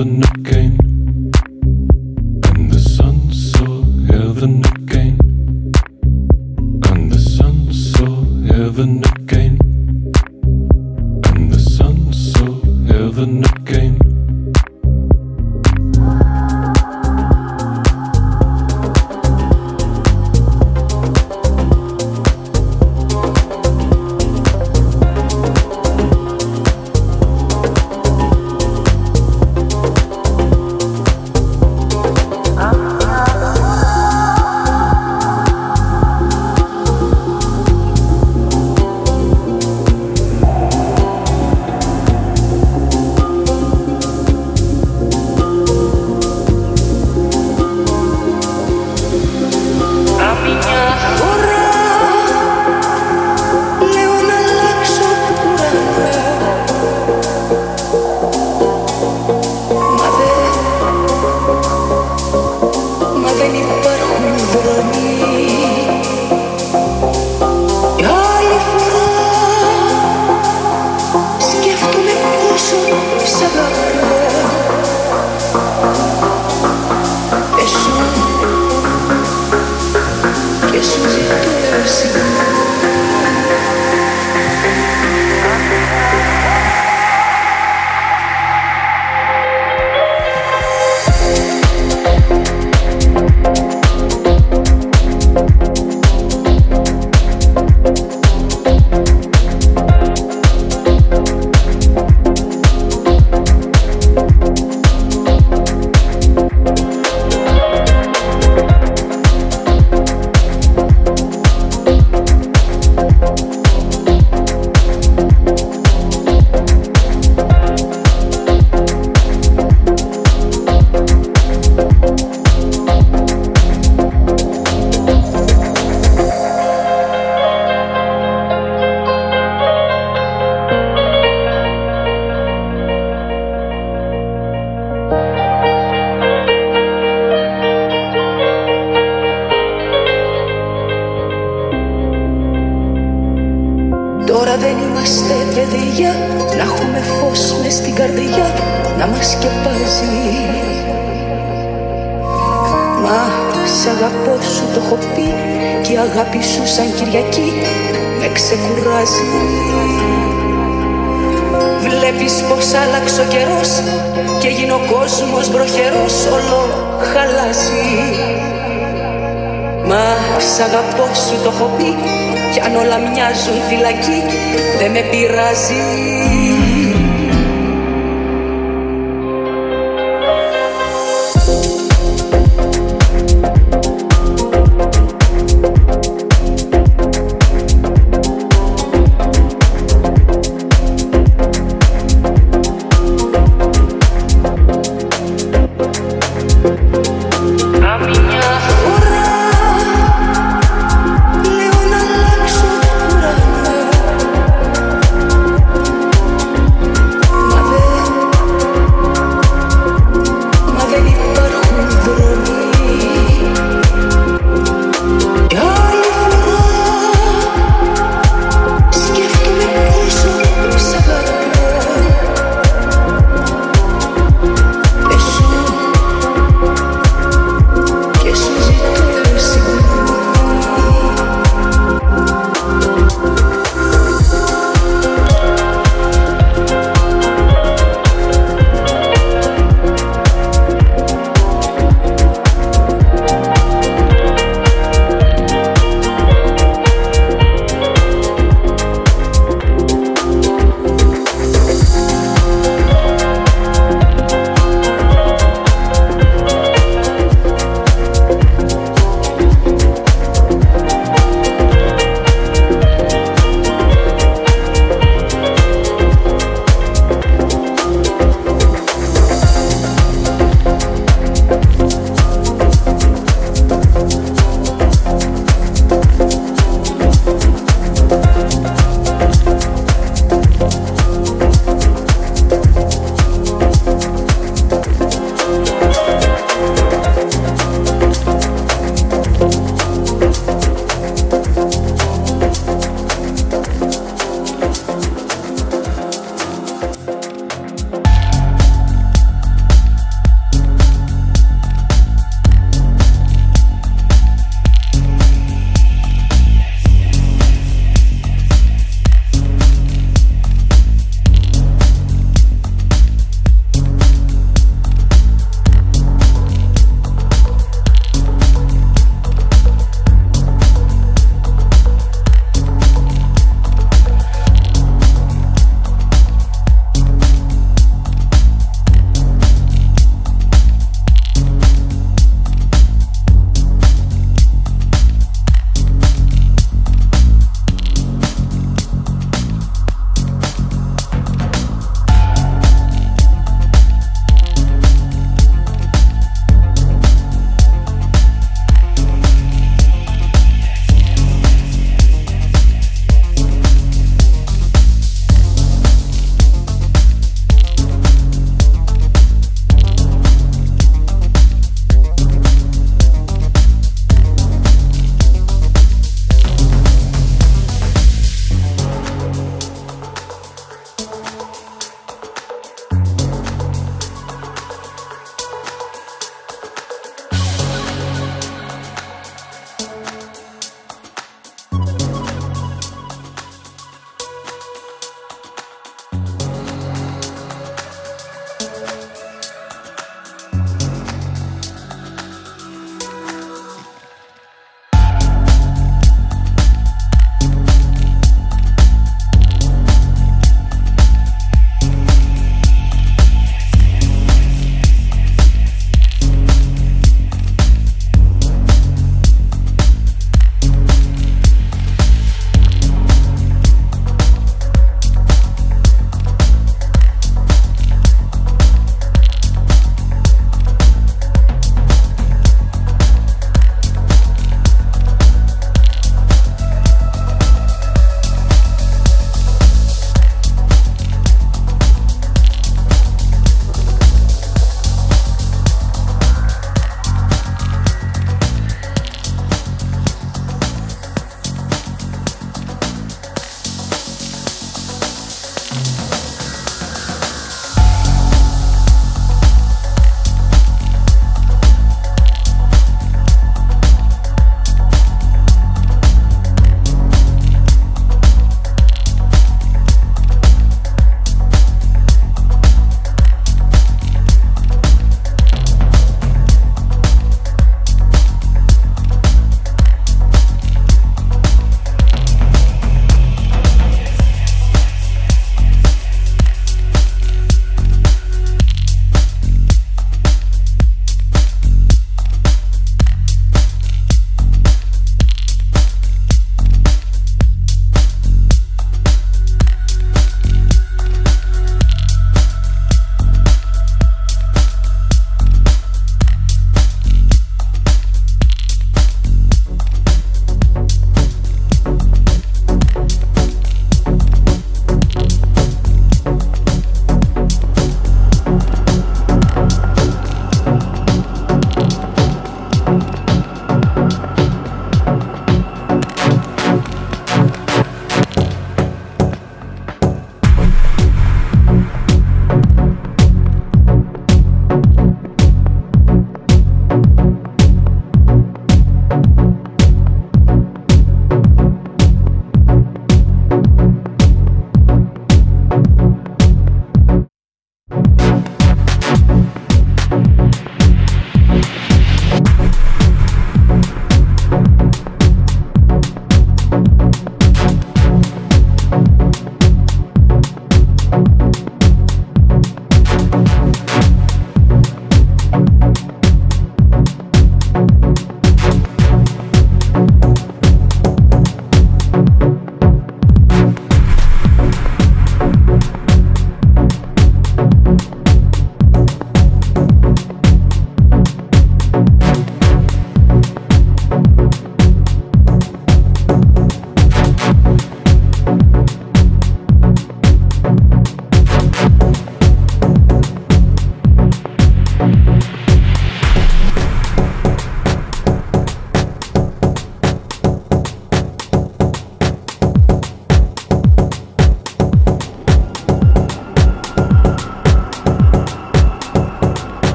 the new game.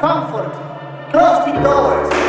Comfort. Close the doors.